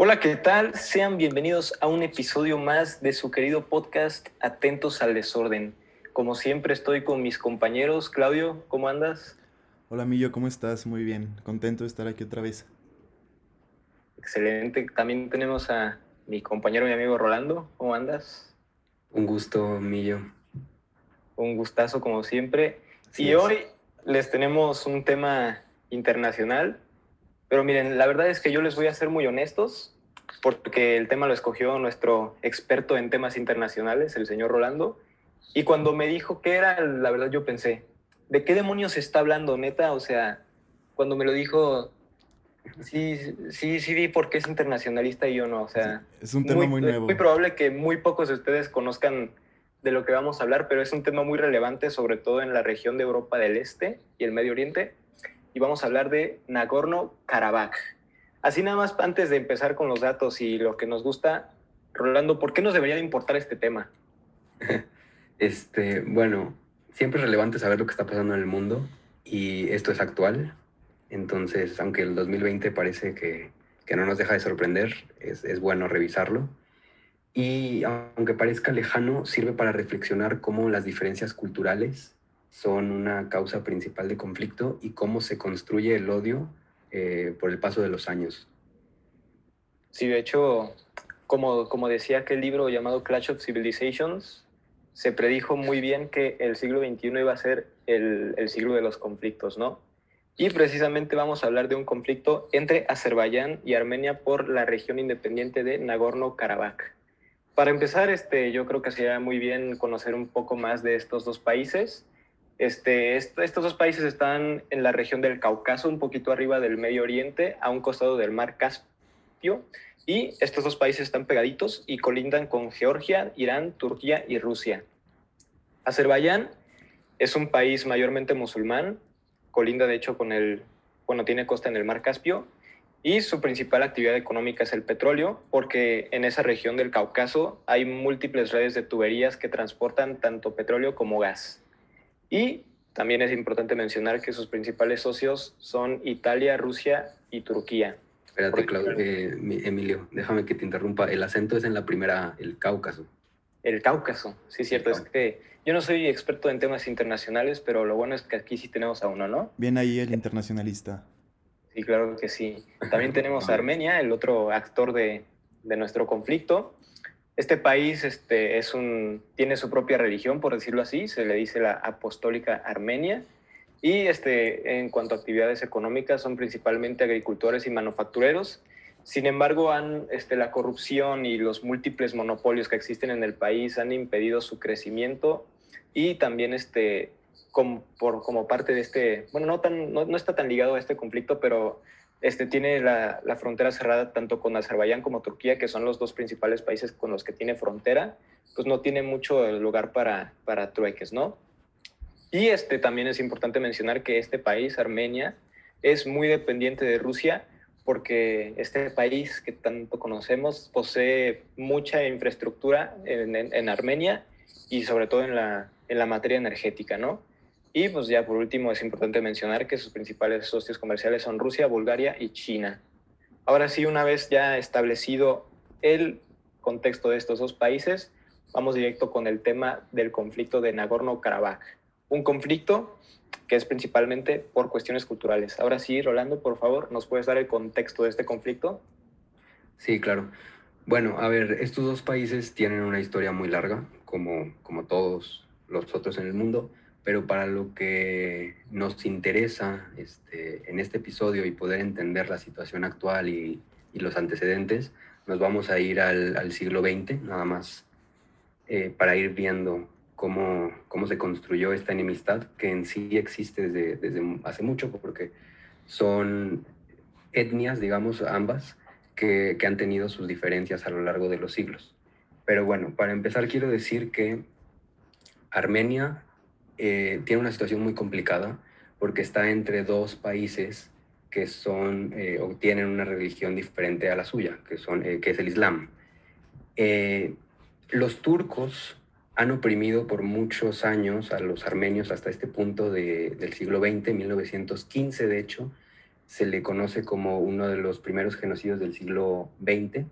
Hola, ¿qué tal? Sean bienvenidos a un episodio más de su querido podcast Atentos al Desorden. Como siempre estoy con mis compañeros. Claudio, ¿cómo andas? Hola Millo, ¿cómo estás? Muy bien, contento de estar aquí otra vez. Excelente. También tenemos a mi compañero y amigo Rolando. ¿Cómo andas? Un gusto, Millo. Un gustazo como siempre. y hoy les tenemos un tema internacional pero miren, la verdad es que yo les voy a ser muy honestos, porque el tema lo escogió nuestro experto en temas internacionales, el señor Rolando. Y cuando me dijo qué era, la verdad yo pensé, ¿de qué demonios está hablando, neta? O sea, cuando me lo dijo, sí, sí, sí vi por qué es internacionalista y yo no. O sea, es un tema muy, nuevo. muy probable que muy pocos de ustedes conozcan de lo que vamos a hablar, pero es un tema muy relevante, sobre todo en la región de Europa del Este y el Medio Oriente y vamos a hablar de Nagorno-Karabaj. Así nada más antes de empezar con los datos y lo que nos gusta, Rolando, ¿por qué nos debería de importar este tema? Este, bueno, siempre es relevante saber lo que está pasando en el mundo y esto es actual. Entonces, aunque el 2020 parece que, que no nos deja de sorprender, es, es bueno revisarlo. Y aunque parezca lejano, sirve para reflexionar cómo las diferencias culturales son una causa principal de conflicto y cómo se construye el odio eh, por el paso de los años. Sí, de hecho, como, como decía aquel libro llamado Clash of Civilizations, se predijo muy bien que el siglo XXI iba a ser el, el siglo de los conflictos, ¿no? Y precisamente vamos a hablar de un conflicto entre Azerbaiyán y Armenia por la región independiente de Nagorno-Karabaj. Para empezar, este, yo creo que sería muy bien conocer un poco más de estos dos países este, estos dos países están en la región del Cáucaso, un poquito arriba del Medio Oriente, a un costado del mar Caspio. Y estos dos países están pegaditos y colindan con Georgia, Irán, Turquía y Rusia. Azerbaiyán es un país mayormente musulmán, colinda de hecho con el, bueno, tiene costa en el mar Caspio y su principal actividad económica es el petróleo, porque en esa región del Cáucaso hay múltiples redes de tuberías que transportan tanto petróleo como gas. Y también es importante mencionar que sus principales socios son Italia, Rusia y Turquía. Espérate, Claudio, eh, Emilio, déjame que te interrumpa. El acento es en la primera, el Cáucaso. El Cáucaso, sí, cierto. Es que yo no soy experto en temas internacionales, pero lo bueno es que aquí sí tenemos a uno, ¿no? Bien ahí el internacionalista. Sí, claro que sí. También tenemos a Armenia, el otro actor de, de nuestro conflicto. Este país este, es un, tiene su propia religión, por decirlo así, se le dice la apostólica Armenia. Y este, en cuanto a actividades económicas, son principalmente agricultores y manufactureros. Sin embargo, han, este, la corrupción y los múltiples monopolios que existen en el país han impedido su crecimiento y también este, como, por, como parte de este, bueno, no, tan, no, no está tan ligado a este conflicto, pero este, tiene la, frontera cerrada tanto con Azerbaiyán como Turquía, que son los dos principales países con los que tiene frontera, pues no tiene mucho lugar para, para trueques, ¿no? Y este, también es importante mencionar que este país, Armenia, es muy dependiente de Rusia porque este país que tanto conocemos posee mucha infraestructura en, en Armenia y sobre todo en la, en la materia energética, ¿no? Y pues ya por último es importante mencionar que sus principales socios comerciales son Rusia, Bulgaria y China. Ahora sí, una vez ya establecido el contexto de estos dos países, vamos directo con el tema del conflicto de Nagorno-Karabaj. Un conflicto que es principalmente por cuestiones culturales. Ahora sí, Rolando, por favor, ¿nos puedes dar el contexto de este conflicto? Sí, claro. Bueno, a ver, estos dos países tienen una historia muy larga, como, como todos los otros en el mundo pero para lo que nos interesa este, en este episodio y poder entender la situación actual y, los antecedentes, nos vamos a ir al, siglo XX, nada más, eh, para ir viendo cómo, cómo se construyó esta enemistad, que en sí existe desde, desde hace mucho, porque son etnias, digamos, ambas, que, que han tenido sus diferencias a lo largo de los siglos. Pero bueno, para empezar quiero decir que Armenia eh, tiene una situación muy complicada porque está entre dos países que son eh, o tienen una religión diferente a la suya, que, son, eh, que es el Islam. los turcos han oprimido por muchos años a los armenios hasta este punto del siglo XX, 1915 de hecho, se le conoce como uno de los primeros genocidios del siglo XX.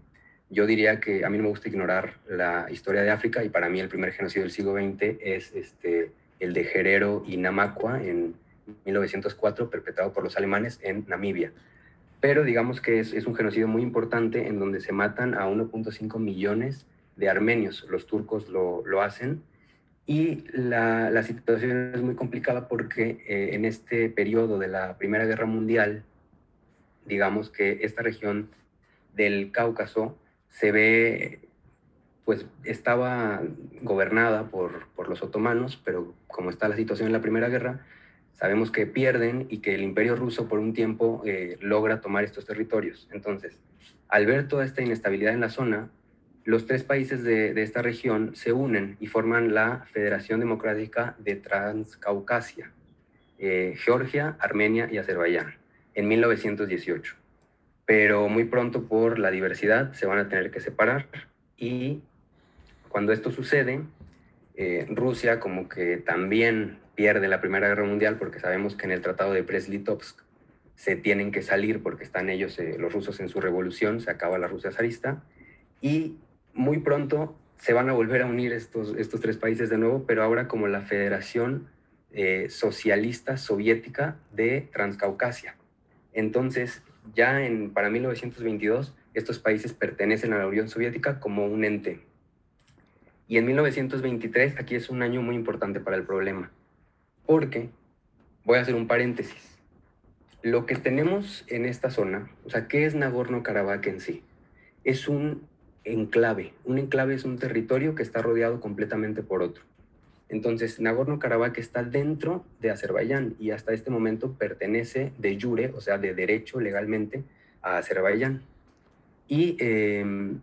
Yo diría que a mí no me gusta ignorar la historia de África y para mí el primer genocidio del siglo XX es este, el de Gerero y Namaqua en 1904, perpetrado por los alemanes en Namibia. Pero digamos que es, es un genocidio muy importante en donde se matan a 1.5 millones de armenios. Los turcos lo, lo hacen y la, la, situación es muy complicada porque eh, en este periodo de la Primera Guerra Mundial, digamos que esta región del Cáucaso se ve, pues estaba gobernada por, por los otomanos, pero como está la situación en la Primera Guerra, sabemos que pierden y que el imperio ruso por un tiempo eh, logra tomar estos territorios. Entonces, al ver toda esta inestabilidad en la zona, los tres países de, esta región se unen y forman la Federación Democrática de Transcaucasia, eh, Georgia, Armenia y Azerbaiyán, en 1918. Pero muy pronto por la diversidad se van a tener que separar y cuando esto sucede, eh, Rusia como que también pierde la Primera Guerra Mundial porque sabemos que en el Tratado de Brest-Litovsk se tienen que salir porque están ellos, eh, los rusos, en su revolución, se acaba la Rusia zarista y muy pronto se van a volver a unir estos, estos tres países de nuevo, pero ahora como la Federación eh, Socialista Soviética de Transcaucasia. Entonces, ya en, para 1922, estos países pertenecen a la Unión Soviética como un ente. Y en 1923, aquí es un año muy importante para el problema, porque, voy a hacer un paréntesis, lo que tenemos en esta zona, o sea, ¿qué es Nagorno-Karabaj en sí? Es un enclave. Un enclave es un territorio que está rodeado completamente por otro. Entonces, Nagorno-Karabaj está dentro de Azerbaiyán y hasta este momento pertenece de jure, o sea, de derecho legalmente, a Azerbaiyán. Y em,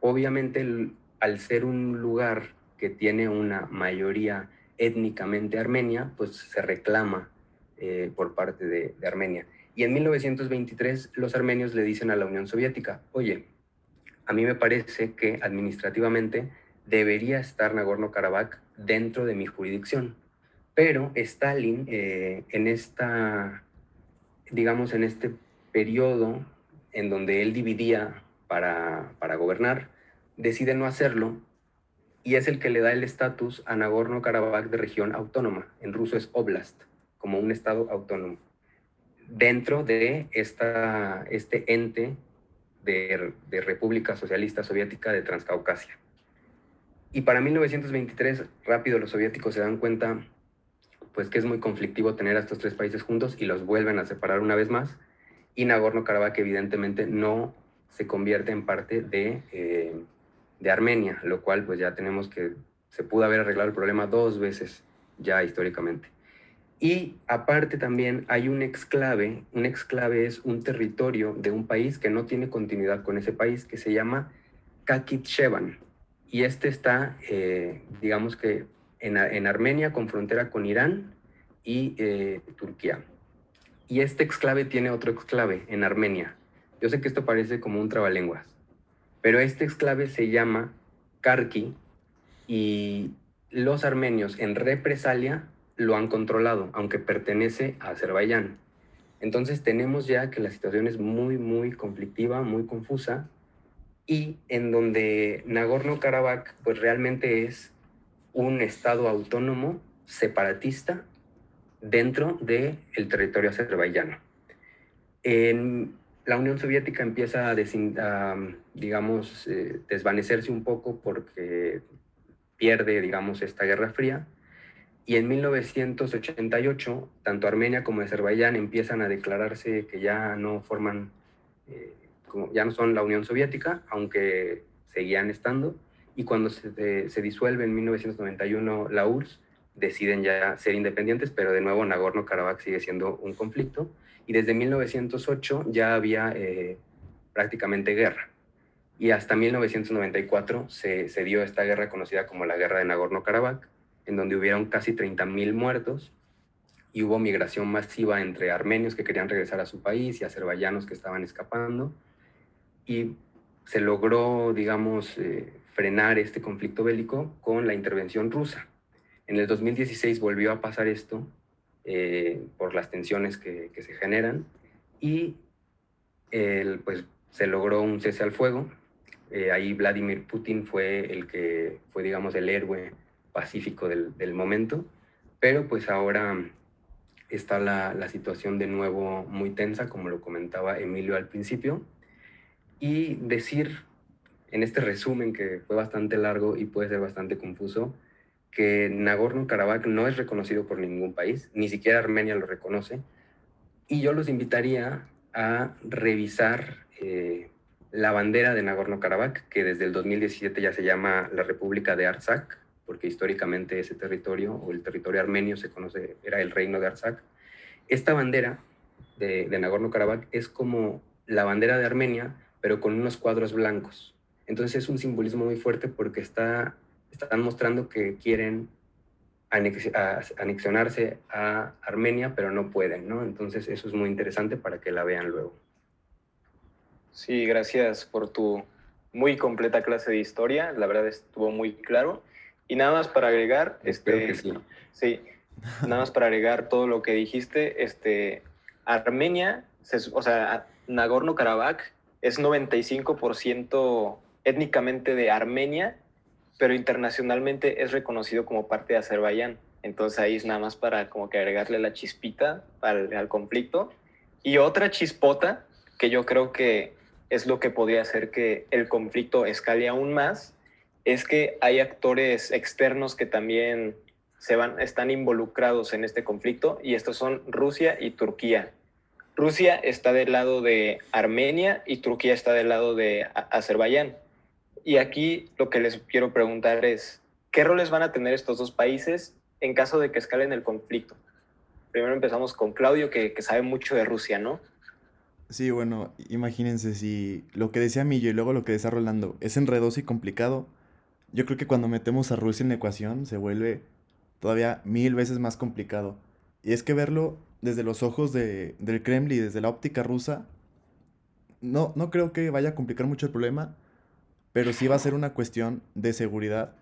obviamente, al ser un lugar que tiene una mayoría étnicamente armenia, pues se reclama eh, por parte de, Armenia. Y en 1923 los armenios le dicen a la Unión Soviética, oye, a mí me parece que administrativamente debería estar Nagorno-Karabaj dentro de mi jurisdicción. Pero Stalin, eh, en esta, digamos, en este periodo en donde él dividía para, para gobernar, decide no hacerlo y es el que le da el estatus a Nagorno-Karabaj de región autónoma. En ruso es oblast, como un estado autónomo. Dentro de esta, este ente de, República Socialista Soviética de Transcaucasia. Y para 1923, rápido los soviéticos se dan cuenta pues que es muy conflictivo tener a estos tres países juntos y los vuelven a separar una vez más. Y Nagorno-Karabaj evidentemente no se convierte en parte de, eh, de Armenia, lo cual pues ya tenemos que se pudo haber arreglado el problema dos veces ya históricamente. Y aparte también hay un exclave, un exclave es un territorio de un país que no tiene continuidad con ese país, que se llama Kakitshevan. Y este está, eh, digamos que en, en, Armenia con frontera con Irán y eh, Turquía. Y este exclave tiene otro exclave en Armenia. Yo sé que esto parece como un trabalenguas, pero este exclave se llama Karki y los armenios en represalia lo han controlado, aunque pertenece a Azerbaiyán. Entonces tenemos ya que la situación es muy, muy conflictiva, muy confusa, y en donde Nagorno-Karabaj pues realmente es un estado autónomo separatista dentro del el territorio azerbaiyano. La Unión Soviética empieza a, digamos, eh, desvanecerse un poco porque pierde, digamos, esta guerra fría y en 1988, tanto Armenia como Azerbaiyán empiezan a declararse que ya no forman, eh, como, ya no son la Unión Soviética, aunque seguían estando. Y cuando se, se, disuelve en 1991 la URSS, deciden ya ser independientes, pero de nuevo Nagorno-Karabaj sigue siendo un conflicto. Y desde 1908 ya había eh, prácticamente guerra. Y hasta 1994 se, se dio esta guerra conocida como la Guerra de Nagorno-Karabaj, en donde hubieron casi 30.000 muertos y hubo migración masiva entre armenios que querían regresar a su país y azerbaiyanos que estaban escapando. Y se logró, digamos, eh, frenar este conflicto bélico con la intervención rusa. En el 2016 volvió a pasar esto eh, por las tensiones que, se generan y pues, se logró un cese al fuego. Eh, ahí Vladimir Putin fue el que fue, digamos, el héroe pacífico del, del momento, pero pues ahora está la, la, situación de nuevo muy tensa, como lo comentaba Emilio al principio, y decir en este resumen que fue bastante largo y puede ser bastante confuso, que Nagorno-Karabaj no es reconocido por ningún país, ni siquiera Armenia lo reconoce, y yo los invitaría a revisar eh, la bandera de Nagorno-Karabaj, que desde el 2017 ya se llama la República de Artsakh, porque históricamente ese territorio, o el territorio armenio, se conoce, era el reino de Artsakh. Esta bandera de, de Nagorno-Karabaj es como la bandera de Armenia, pero con unos cuadros blancos. Entonces es un simbolismo muy fuerte porque está, están mostrando que quieren anexionarse a Armenia, pero no pueden, ¿no? Entonces eso es muy interesante para que la vean luego. Sí, gracias por tu muy completa clase de historia, la verdad estuvo muy claro. Y nada más para agregar, este, sí. sí, nada más para agregar todo lo que dijiste, este, Armenia, o sea, Nagorno-Karabaj es 95% étnicamente de Armenia pero internacionalmente es reconocido como parte de Azerbaiyán. Entonces ahí es nada más para como que agregarle la chispita al, conflicto. Y otra chispota que yo creo que es lo que podría hacer que el conflicto escale aún más, es que hay actores externos que también se van, están involucrados en este conflicto y estos son Rusia y Turquía. Rusia está del lado de Armenia y Turquía está del lado de Azerbaiyán. Y aquí lo que les quiero preguntar es, ¿qué roles van a tener estos dos países en caso de que escalen el conflicto? Primero empezamos con Claudio, que, sabe mucho de Rusia, ¿no? Sí, bueno, imagínense si lo que decía Millo y luego lo que decía Rolando es enredoso y complicado. Yo creo que cuando metemos a Rusia en la ecuación se vuelve todavía mil veces más complicado. Y es que verlo desde los ojos de, del Kremlin, desde la óptica rusa, no, no creo que vaya a complicar mucho el problema, pero sí va a ser una cuestión de seguridad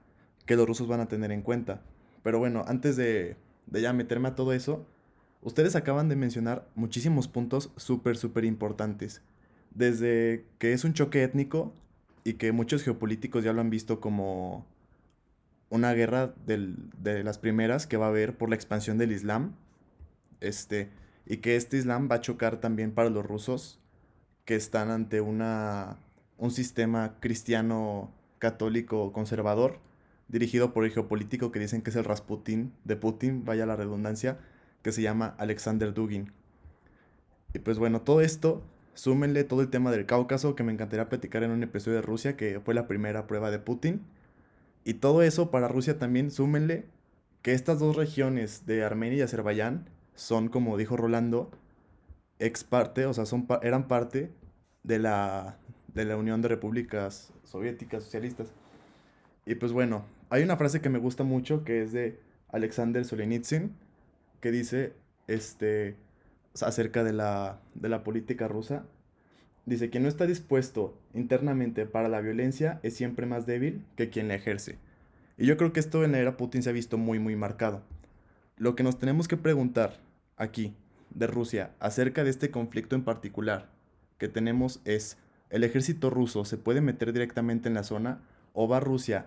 que los rusos van a tener en cuenta. Pero bueno, antes de, ya meterme a todo eso, ustedes acaban de mencionar muchísimos puntos súper, súper importantes. Desde que es un choque étnico y que muchos geopolíticos ya lo han visto como una guerra de las primeras que va a haber por la expansión del Islam. Este, y que este Islam va a chocar también para los rusos que están ante una un sistema cristiano católico conservador dirigido por el geopolítico que dicen que es el Rasputin de Putin, vaya la redundancia, que se llama Alexander Dugin. Y pues bueno, todo esto, súmenle todo el tema del Cáucaso, que me encantaría platicar en un episodio de Rusia, que fue la primera prueba de Putin. Y todo eso para Rusia también, súmenle que estas dos regiones de Armenia y Azerbaiyán son, como dijo Rolando, ex parte, o sea, son, eran parte de la, de la Unión de Repúblicas Soviéticas Socialistas. Y pues bueno, hay una frase que me gusta mucho que es de Alexander Solzhenitsyn, que dice este, acerca de la, de la política rusa. Dice, quien no está dispuesto internamente para la violencia es siempre más débil que quien la ejerce. Y yo creo que esto en la era Putin se ha visto muy, muy marcado. Lo que nos tenemos que preguntar aquí, de Rusia, acerca de este conflicto en particular que tenemos es, el ejército ruso se puede meter directamente en la zona o va Rusia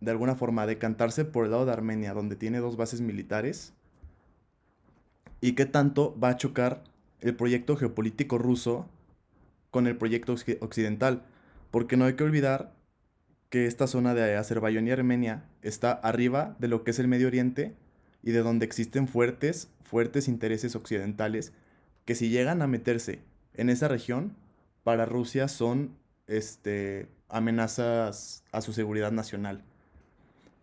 de alguna forma a decantarse por el lado de Armenia, donde tiene dos bases militares? ¿Y qué tanto va a chocar el proyecto geopolítico ruso con el proyecto occidental? Porque no hay que olvidar que esta zona de Azerbaiyán y Armenia está arriba de lo que es el Medio Oriente y de donde existen fuertes, fuertes intereses occidentales que si llegan a meterse en esa región, para Rusia son este, amenazas a su seguridad nacional.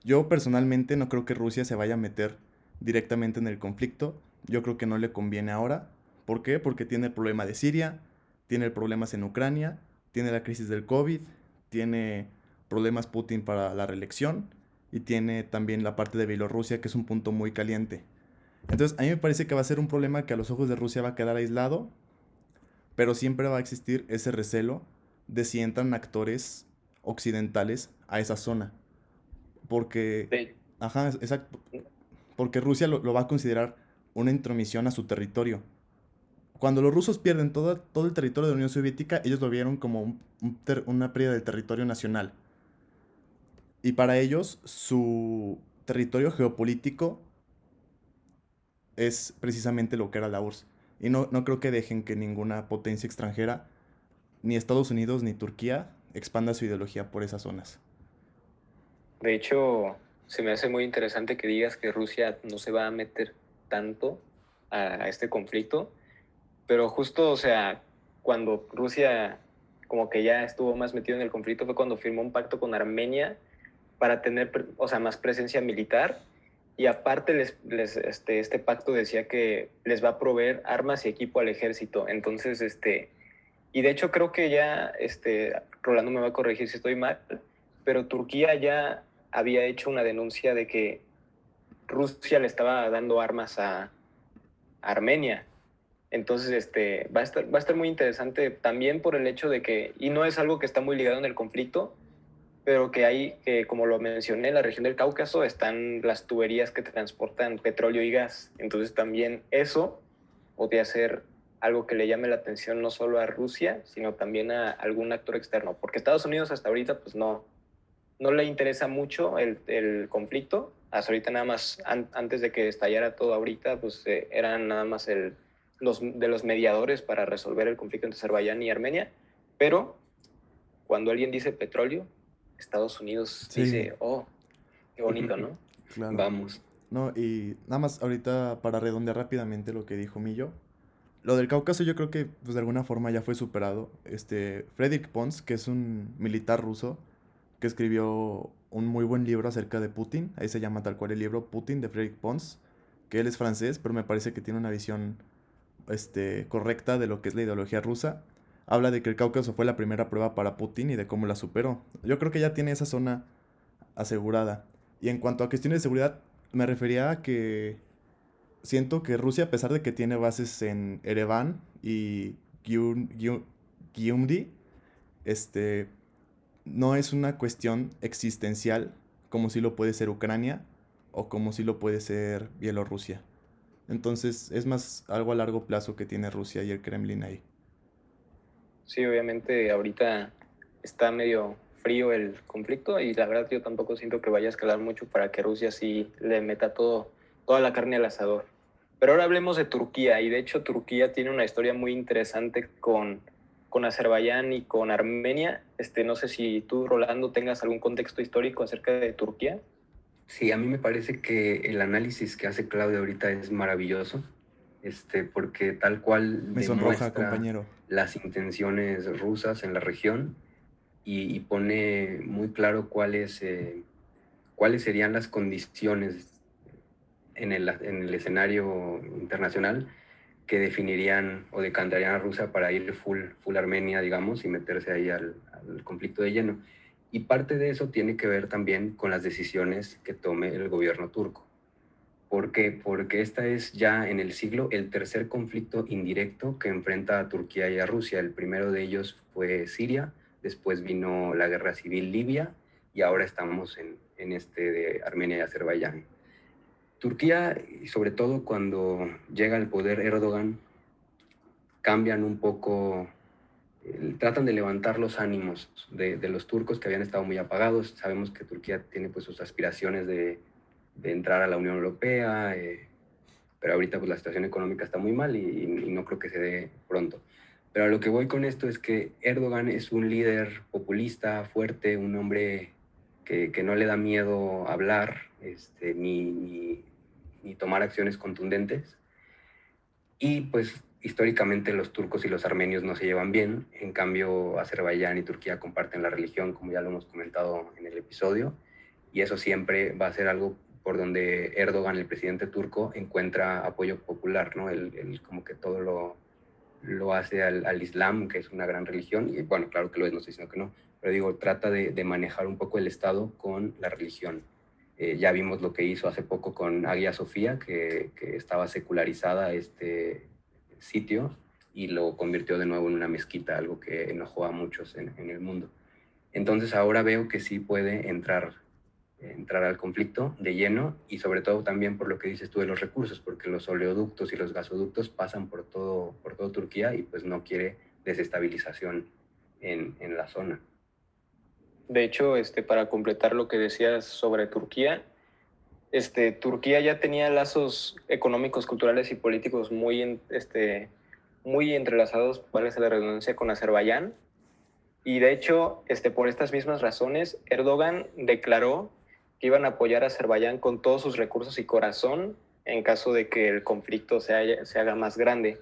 Yo personalmente no creo que Rusia se vaya a meter directamente en el conflicto. Yo creo que no le conviene ahora. ¿Por qué? Porque tiene el problema de Siria, tiene problemas en Ucrania, tiene la crisis del COVID, tiene problemas Putin para la reelección y tiene también la parte de Bielorrusia, que es un punto muy caliente. Entonces, a mí me parece que va a ser un problema que a los ojos de Rusia va a quedar aislado pero siempre va a existir ese recelo de si entran actores occidentales a esa zona. Porque, ajá, exacto, porque Rusia lo, va a considerar una intromisión a su territorio. cuando los rusos pierden todo, todo el territorio de la Unión Soviética, ellos lo vieron como una pérdida del territorio nacional. Y para ellos, su territorio geopolítico es precisamente lo que era la URSS. Y no, no creo que dejen que ninguna potencia extranjera, ni Estados Unidos ni Turquía, expanda su ideología por esas zonas. De hecho, se me hace muy interesante que digas que Rusia no se va a meter tanto a este conflicto, pero justo, o sea, cuando Rusia como que ya estuvo más metido en el conflicto fue cuando firmó un pacto con Armenia para tener, o sea, más presencia militar y aparte les, este, este pacto decía que les va a proveer armas y equipo al ejército. Entonces, este, y de hecho creo que ya, este, Rolando me va a corregir si estoy mal, pero Turquía ya había hecho una denuncia de que Rusia le estaba dando armas a, Armenia. Entonces, este, va, a estar, va a estar muy interesante también por el hecho de que, y no es algo que está muy ligado en el conflicto, pero que hay, que como lo mencioné, en la región del Cáucaso están las tuberías que transportan petróleo y gas. Entonces también eso podría ser algo que le llame la atención no solo a Rusia, sino también a algún actor externo, porque Estados Unidos hasta ahorita pues no, no le interesa mucho el, el conflicto, hasta ahorita nada más, antes de que estallara todo ahorita, pues eh, eran nada más el, los, de los mediadores para resolver el conflicto entre Azerbaiyán y Armenia, pero cuando alguien dice petróleo, Estados Unidos dice, oh, qué bonito, ¿no? Vamos. No, y nada más ahorita para redondear rápidamente lo que dijo Millo. Lo del Cáucaso yo creo que pues, de alguna forma ya fue superado. Este, Fredrik Pons, que es un militar ruso, que escribió un muy buen libro acerca de Putin. Ahí se llama tal cual el libro Putin de Fredrik Pons, que él es francés, pero me parece que tiene una visión este, correcta de lo que es la ideología rusa habla de que el Cáucaso fue la primera prueba para Putin y de cómo la superó. Yo creo que ya tiene esa zona asegurada. Y en cuanto a cuestiones de seguridad, me refería a que siento que Rusia, a pesar de que tiene bases en Ereván y Gyumri, este, no es una cuestión existencial como si lo puede ser Ucrania o como si lo puede ser Bielorrusia. Entonces es más algo a largo plazo que tiene Rusia y el Kremlin ahí. Sí, obviamente ahorita está medio frío el conflicto y la verdad yo tampoco siento que vaya a escalar mucho para que Rusia sí le meta todo, toda la carne al asador. Pero ahora hablemos de Turquía y de hecho Turquía tiene una historia muy interesante con, con Azerbaiyán y con Armenia. Este, no sé si tú, Rolando, tengas algún contexto histórico acerca de Turquía. Sí, a mí me parece que el análisis que hace Claudia ahorita es maravilloso este, porque tal cual Me sonroja, compañero. Las intenciones rusas en la región y, pone muy claro cuáles, eh, cuáles serían las condiciones en el, en el, escenario internacional que definirían o decantarían a Rusia para ir full, full Armenia, digamos, y meterse ahí al, al conflicto de lleno. Y parte de eso tiene que ver también con las decisiones que tome el gobierno turco. ¿Por qué? Porque esta es ya en el siglo el tercer conflicto indirecto que enfrenta a Turquía y a Rusia. El primero de ellos fue Siria, después vino la guerra civil Libia y ahora estamos en, en este de Armenia y Azerbaiyán. Turquía, sobre todo cuando llega al poder Erdogan, cambian un poco, tratan de levantar los ánimos de, de, los turcos que habían estado muy apagados. Sabemos que Turquía tiene pues sus aspiraciones de de entrar a la Unión Europea, eh, pero ahorita pues la situación económica está muy mal y, no creo que se dé pronto. Pero a lo que voy con esto es que Erdogan es un líder populista, fuerte, un hombre que, que no le da miedo hablar este, ni, ni, ni tomar acciones contundentes. Y pues históricamente los turcos y los armenios no se llevan bien, en cambio Azerbaiyán y Turquía comparten la religión, como ya lo hemos comentado en el episodio, y eso siempre va a ser algo por donde Erdogan, el presidente turco, encuentra apoyo popular, ¿no? Él, como que todo lo, lo hace al, Islam, que es una gran religión, y bueno, claro que lo es, no estoy diciendo que no, pero digo, trata de, manejar un poco el Estado con la religión. Eh, ya vimos lo que hizo hace poco con Hagia Sofía, que, estaba secularizada este sitio y lo convirtió de nuevo en una mezquita, algo que enojó a muchos en, en el mundo. Entonces ahora veo que sí puede entrar entrar al conflicto de lleno y sobre todo también por lo que dices tú de los recursos, porque los oleoductos y los gasoductos pasan por todo, por todo Turquía y pues no quiere desestabilización en, en la zona. De hecho, este, para completar lo que decías sobre Turquía, este, Turquía ya tenía lazos económicos, culturales y políticos muy, este, muy entrelazados, vale la redundancia, con Azerbaiyán. Y de hecho, este, por estas mismas razones, Erdogan declaró iban a apoyar a Azerbaiyán con todos sus recursos y corazón en caso de que el conflicto se, se haga más grande.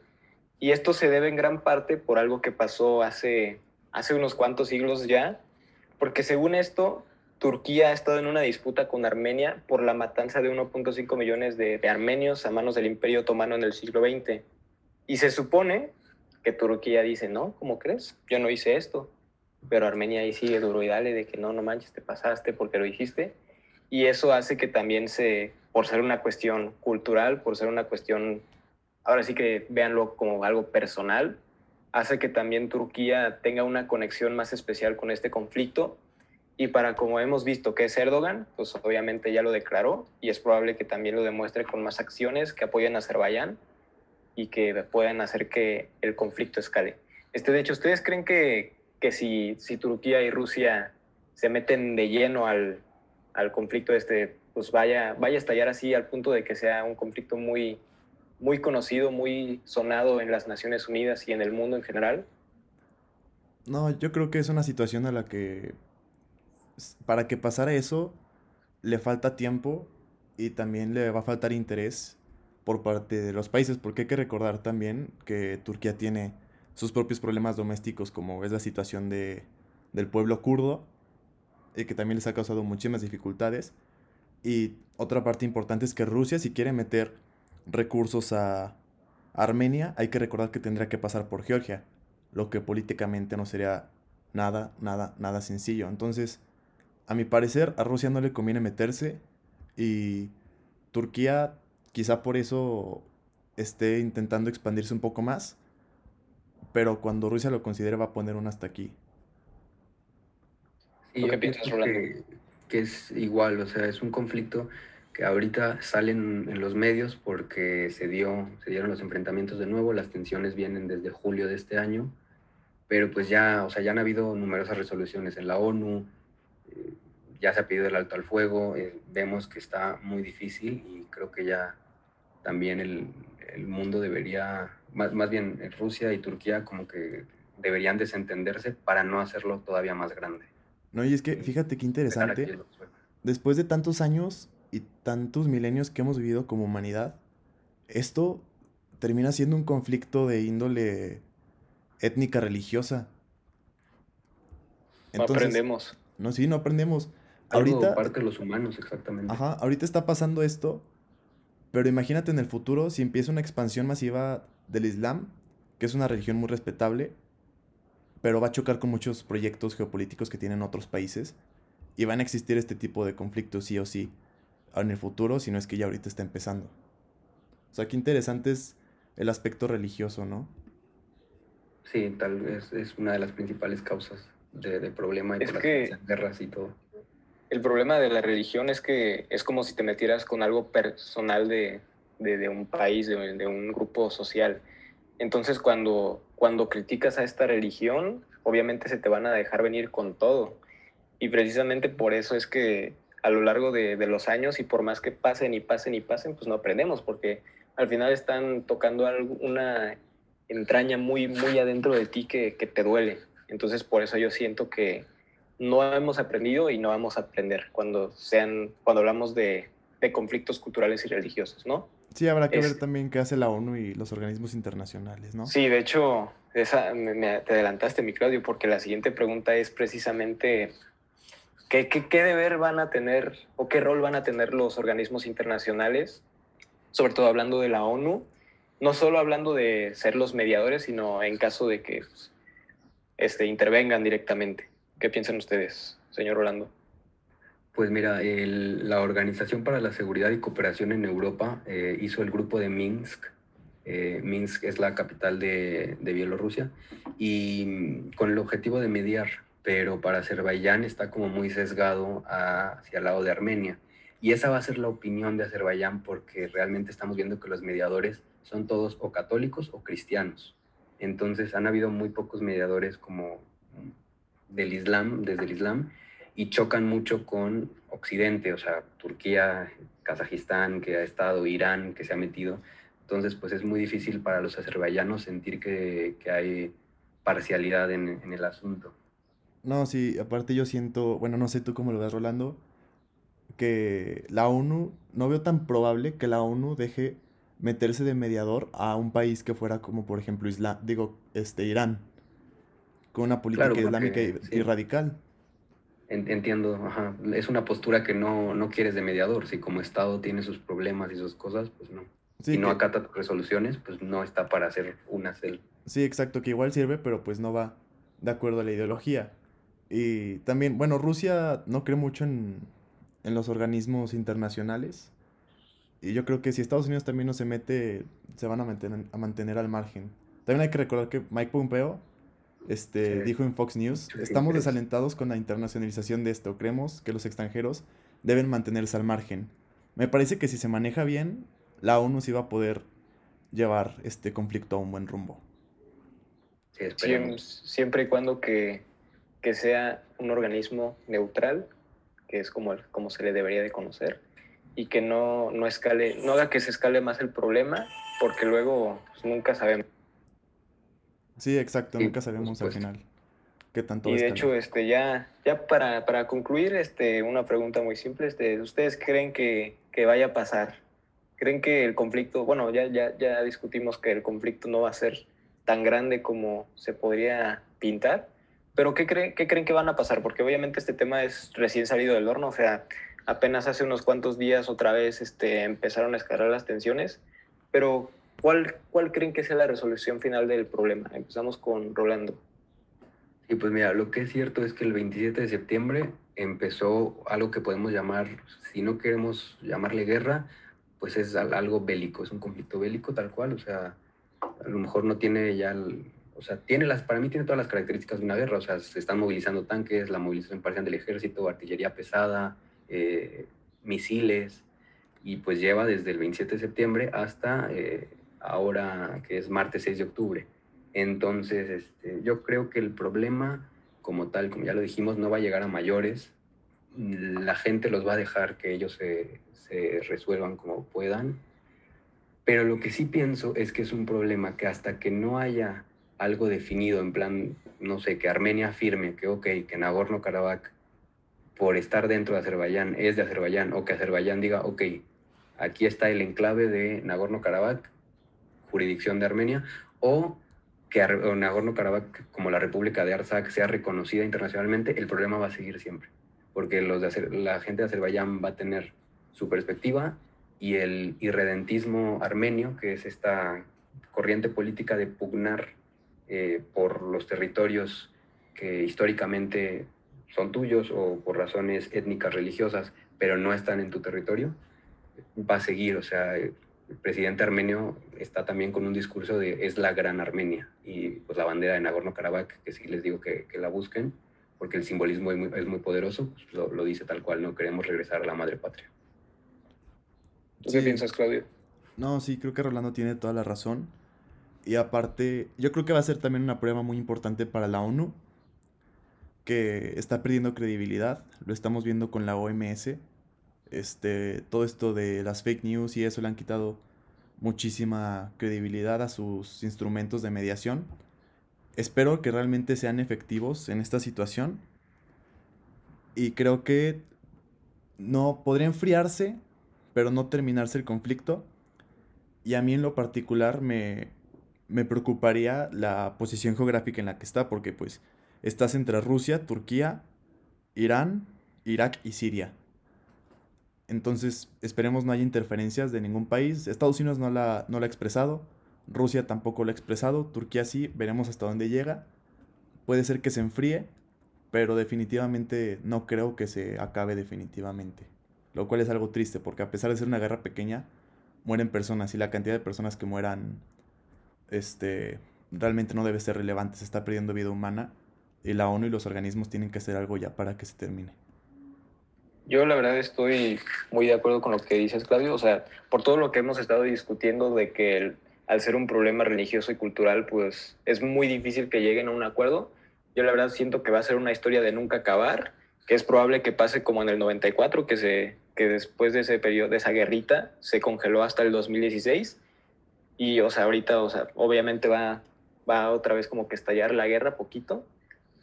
Y esto se debe en gran parte por algo que pasó hace, hace unos cuantos siglos ya, porque según esto, Turquía ha estado en una disputa con Armenia por la matanza de 1.5 millones de, de, armenios a manos del Imperio Otomano en el siglo XX. Y se supone que Turquía dice, no, ¿cómo crees? Yo no hice esto. Pero Armenia ahí sigue duro y dale de que no, no manches, te pasaste porque lo dijiste. Y eso hace que también se, por ser una cuestión cultural, por ser una cuestión, ahora sí que véanlo como algo personal, hace que también Turquía tenga una conexión más especial con este conflicto. Y para como hemos visto que es Erdogan, pues obviamente ya lo declaró y es probable que también lo demuestre con más acciones que apoyen a Azerbaiyán y que puedan hacer que el conflicto escale. Este, de hecho, ¿ustedes creen que, que si, si Turquía y Rusia se meten de lleno al, al conflicto este, pues vaya, vaya a estallar así al punto de que sea un conflicto muy, muy conocido, muy sonado en las Naciones Unidas y en el mundo en general? No, yo creo que es una situación a la que para que pasara eso le falta tiempo y también le va a faltar interés por parte de los países, porque hay que recordar también que Turquía tiene sus propios problemas domésticos, como es la situación de, del pueblo kurdo, y que también les ha causado muchísimas dificultades. Y otra parte importante es que Rusia, si quiere meter recursos a Armenia, hay que recordar que tendría que pasar por Georgia, lo que políticamente no sería nada, nada, nada sencillo. Entonces, a mi parecer, a Rusia no le conviene meterse y Turquía quizá por eso esté intentando expandirse un poco más, pero cuando Rusia lo considere va a poner un hasta aquí. Y qué piensas, Rolando? Que, que, es igual, o sea, es un conflicto que ahorita salen en los medios porque se, dio, se dieron los enfrentamientos de nuevo, las tensiones vienen desde julio de este año, pero pues ya, o sea, ya han habido numerosas resoluciones en la ONU, eh, ya se ha pedido el alto al fuego, eh, vemos que está muy difícil y creo que ya también el, el mundo debería, más, más bien Rusia y Turquía como que deberían desentenderse para no hacerlo todavía más grande. No, y es que fíjate qué interesante. Después de tantos años y tantos milenios que hemos vivido como humanidad, esto termina siendo un conflicto de índole étnica religiosa. no aprendemos. No, sí, no aprendemos. Algo ahorita parte de los humanos, exactamente. Ajá, ahorita está pasando esto, pero imagínate en el futuro si empieza una expansión masiva del Islam, que es una religión muy respetable, pero va a chocar con muchos proyectos geopolíticos que tienen otros países y van a existir este tipo de conflictos sí o sí en el futuro, si no es que ya ahorita está empezando. O sea, qué interesante es el aspecto religioso, ¿no? Sí, tal vez es una de las principales causas de, de problema y es que guerras y todo. El problema de la religión es que es como si te metieras con algo personal de, de, de un país, de, de un grupo social. Entonces, cuando, cuando criticas a esta religión, obviamente se te van a dejar venir con todo. Y precisamente por eso es que a lo largo de, los años y por más que pasen y pasen y pasen, pues no aprendemos, porque al final están tocando una entraña muy, muy adentro de ti que, que te duele. Entonces, por eso yo siento que no hemos aprendido y no vamos a aprender cuando, sean, cuando hablamos de conflictos culturales y religiosos, ¿no? Sí, habrá que es, ver también qué hace la ONU y los organismos internacionales, ¿no? Sí, de hecho, esa, me, me, te adelantaste, mi Claudio, porque la siguiente pregunta es precisamente ¿qué, qué, qué deber van a tener o qué rol van a tener los organismos internacionales, sobre todo hablando de la ONU, no solo hablando de ser los mediadores, sino en caso de que pues, este, intervengan directamente. ¿Qué piensan ustedes, señor Rolando? Pues mira, el, la Organización para la Seguridad y Cooperación en Europa eh, hizo el grupo de Minsk. Eh, Minsk es la capital de, de, Bielorrusia y con el objetivo de mediar pero para Azerbaiyán está como muy sesgado hacia el lado de Armenia. Y esa va a ser la opinión de Azerbaiyán porque realmente estamos viendo que los mediadores son todos o católicos o cristianos. Entonces han habido muy pocos mediadores como del Islam, desde el Islam, y chocan mucho con Occidente, o sea, Turquía, Kazajistán, que ha estado, Irán, que se ha metido. Entonces, pues es muy difícil para los azerbaiyanos sentir que, que hay parcialidad en, en, el asunto. No, sí, aparte yo siento, bueno, no sé tú cómo lo ves, Rolando, que la ONU, no veo tan probable que la ONU deje meterse de mediador a un país que fuera como, por ejemplo, Isla, digo, este, Irán, con una política islámica y, radical. Entiendo, ajá. es una postura que no, no quieres de mediador, si como Estado tiene sus problemas y sus cosas, pues no. si no acata resoluciones, pues no está para hacer una cel. Sí, exacto, que igual sirve, pero pues no va de acuerdo a la ideología. Y también, bueno, Rusia no cree mucho en, en los organismos internacionales. Y yo creo que si Estados Unidos también no se mete, se van a mantener, a mantener al margen. También hay que recordar que Mike Pompeo este, dijo en Fox News, estamos desalentados con la internacionalización de esto. Creemos que los extranjeros deben mantenerse al margen. Me parece que si se maneja bien, la ONU sí va a poder llevar este conflicto a un buen rumbo. siempre, siempre y cuando que, que sea un organismo neutral que es como, como se le debería de conocer, y que no, no, escale, no haga que se escale más el problema, porque luego pues, nunca sabemos. Sí, exacto, nunca sabemos al final qué tanto Y de hecho, este, ya, ya para, para, concluir, este, una pregunta muy simple, este, ¿ustedes creen que, que vaya a pasar? ¿Creen que el conflicto, bueno, ya, ya, ya discutimos que el conflicto no va a ser tan grande como se podría pintar? Pero ¿qué, creen, ¿qué creen que van a pasar? Porque obviamente este tema es recién salido del horno, o sea, apenas hace unos cuantos días otra vez este, empezaron a escalar las tensiones, pero ¿cuál, ¿cuál creen que sea la resolución final del problema? Empezamos con Rolando. Sí, pues mira, lo que es cierto es que el 27 de septiembre empezó algo que podemos llamar, si no queremos llamarle guerra, pues es algo bélico, es un conflicto bélico tal cual, o sea, a lo mejor no tiene ya el, o sea, tiene las, para mí tiene todas las características de una guerra, o sea, se están movilizando tanques, la movilización parcial del ejército, artillería pesada, eh, misiles, y pues lleva desde el 27 de septiembre hasta eh, ahora que es martes 6 de octubre. Entonces, este, yo creo que el problema como tal, como ya lo dijimos, no va a llegar a mayores. La gente los va a dejar que ellos se, se resuelvan como puedan. Pero lo que sí pienso es que es un problema que hasta que no haya algo definido, en plan, no sé, que Armenia afirme que, ok, que Nagorno-Karabaj, por estar dentro de Azerbaiyán, es de Azerbaiyán, o que Azerbaiyán diga, ok, aquí está el enclave de Nagorno-Karabaj, jurisdicción de Armenia, o que Nagorno-Karabaj, como la República de Artsakh, sea reconocida internacionalmente, el problema va a seguir siempre, porque los de la gente de Azerbaiyán va a tener su perspectiva y el irredentismo armenio, que es esta corriente política de pugnar eh, por los territorios que históricamente son tuyos o por razones étnicas religiosas, pero no están en tu territorio, va a seguir. O sea, el presidente armenio está también con un discurso de es la gran Armenia y pues la bandera de Nagorno-Karabaj, que sí les digo que, que, la busquen, porque el simbolismo es muy, es muy poderoso, pues lo, lo, dice tal cual, no queremos regresar a la madre patria. ¿Tú qué piensas, Claudio? No, sí, creo que Rolando tiene toda la razón. Y aparte, yo creo que va a ser también una prueba muy importante para la ONU, que está perdiendo credibilidad. Lo estamos viendo con la OMS. Este, todo esto de las fake news y eso le han quitado muchísima credibilidad a sus instrumentos de mediación. Espero que realmente sean efectivos en esta situación. Y creo que no podría enfriarse, pero no terminarse el conflicto. Y a mí en lo particular me, me preocuparía la posición geográfica en la que está, porque pues estás entre Rusia, Turquía, Irán, Irak y Siria. Entonces, esperemos no haya interferencias de ningún país. Estados Unidos no la, no la ha expresado, Rusia tampoco lo ha expresado, Turquía sí, veremos hasta dónde llega. Puede ser que se enfríe, pero definitivamente no creo que se acabe definitivamente. Lo cual es algo triste, porque a pesar de ser una guerra pequeña, mueren personas y la cantidad de personas que mueran este, realmente no debe ser relevante, se está perdiendo vida humana y la ONU y los organismos tienen que hacer algo ya para que se termine. Yo la verdad estoy muy de acuerdo con lo que dices, Claudio. O sea, por todo lo que hemos estado discutiendo de que al ser un problema religioso y cultural, pues es muy difícil que lleguen a un acuerdo. Yo la verdad siento que va a ser una historia de nunca acabar, que es probable que pase como en el 94, que, se, que después de ese periodo, de esa guerrita, se congeló hasta el 2016. Y, o sea, ahorita, o sea, obviamente va, va otra vez como que estallar la guerra poquito,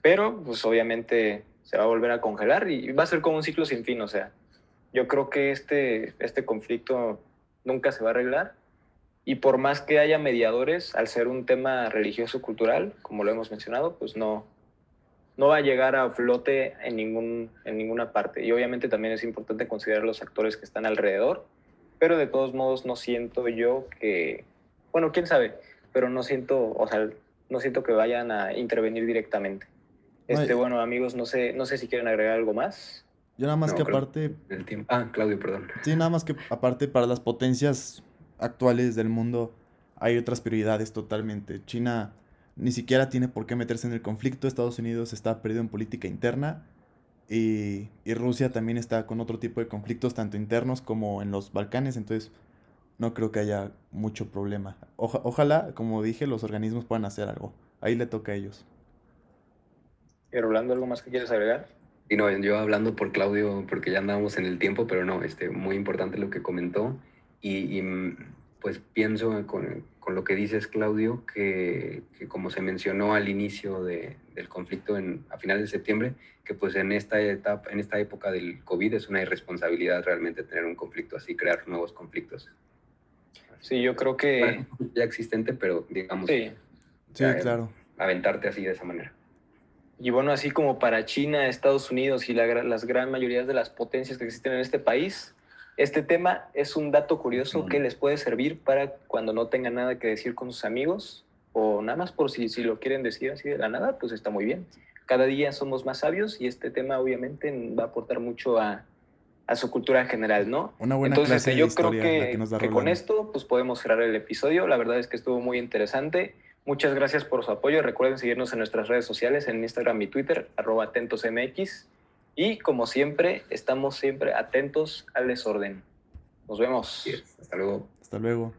pero pues obviamente se va a volver a congelar y va a ser como un ciclo sin fin. O sea, yo creo que este, este conflicto nunca se va a arreglar y por más que haya mediadores, al ser un tema religioso cultural, como lo hemos mencionado, pues no, no va a llegar a flote en, ningún, en ninguna parte. Y obviamente también es importante considerar los actores que están alrededor, pero de todos modos no siento yo que, bueno, quién sabe, pero no siento, o sea, no siento que vayan a intervenir directamente. Este, bueno, amigos, no sé, no sé si quieren agregar algo más. Yo nada más que aparte... El tiempo. Ah, Claudio, perdón. Sí, nada más que aparte para las potencias actuales del mundo hay otras prioridades totalmente. China ni siquiera tiene por qué meterse en el conflicto, Estados Unidos está perdido en política interna y, y Rusia también está con otro tipo de conflictos, tanto internos como en los Balcanes, entonces no creo que haya mucho problema. ojalá, como dije, los organismos puedan hacer algo. Ahí le toca a ellos. ¿Y Rolando, algo más que quieres agregar? Y no, yo hablando por Claudio, porque ya andábamos en el tiempo, pero no, este, muy importante lo que comentó. Y, mm, pues pienso con, con, lo que dices, Claudio, que, que, como se mencionó al inicio de, del conflicto en, a finales de septiembre, que pues en esta, etapa, en esta época del COVID es una irresponsabilidad realmente tener un conflicto así, crear nuevos conflictos. Sí, yo creo que... ya existente, pero digamos... Sí, sí claro. Aventarte así de esa manera. Y bueno, así como para China, Estados Unidos y las gran mayoría de las potencias que existen en este país, este tema es un dato curioso que les puede servir para cuando no tengan nada que decir con sus amigos o nada más por si, si lo quieren decir así de la nada, pues está muy bien. Cada día somos más sabios y este tema obviamente va a aportar mucho a, a su cultura general, ¿no? Una buena Entonces, clase yo de creo que, que, que con esto pues podemos cerrar el episodio. La verdad es que estuvo muy interesante. Muchas gracias por su apoyo. Recuerden seguirnos en nuestras redes sociales, en Instagram y Twitter, arroba atentosmx. Y como siempre, estamos siempre atentos al desorden. Nos vemos. Hasta luego. Hasta luego.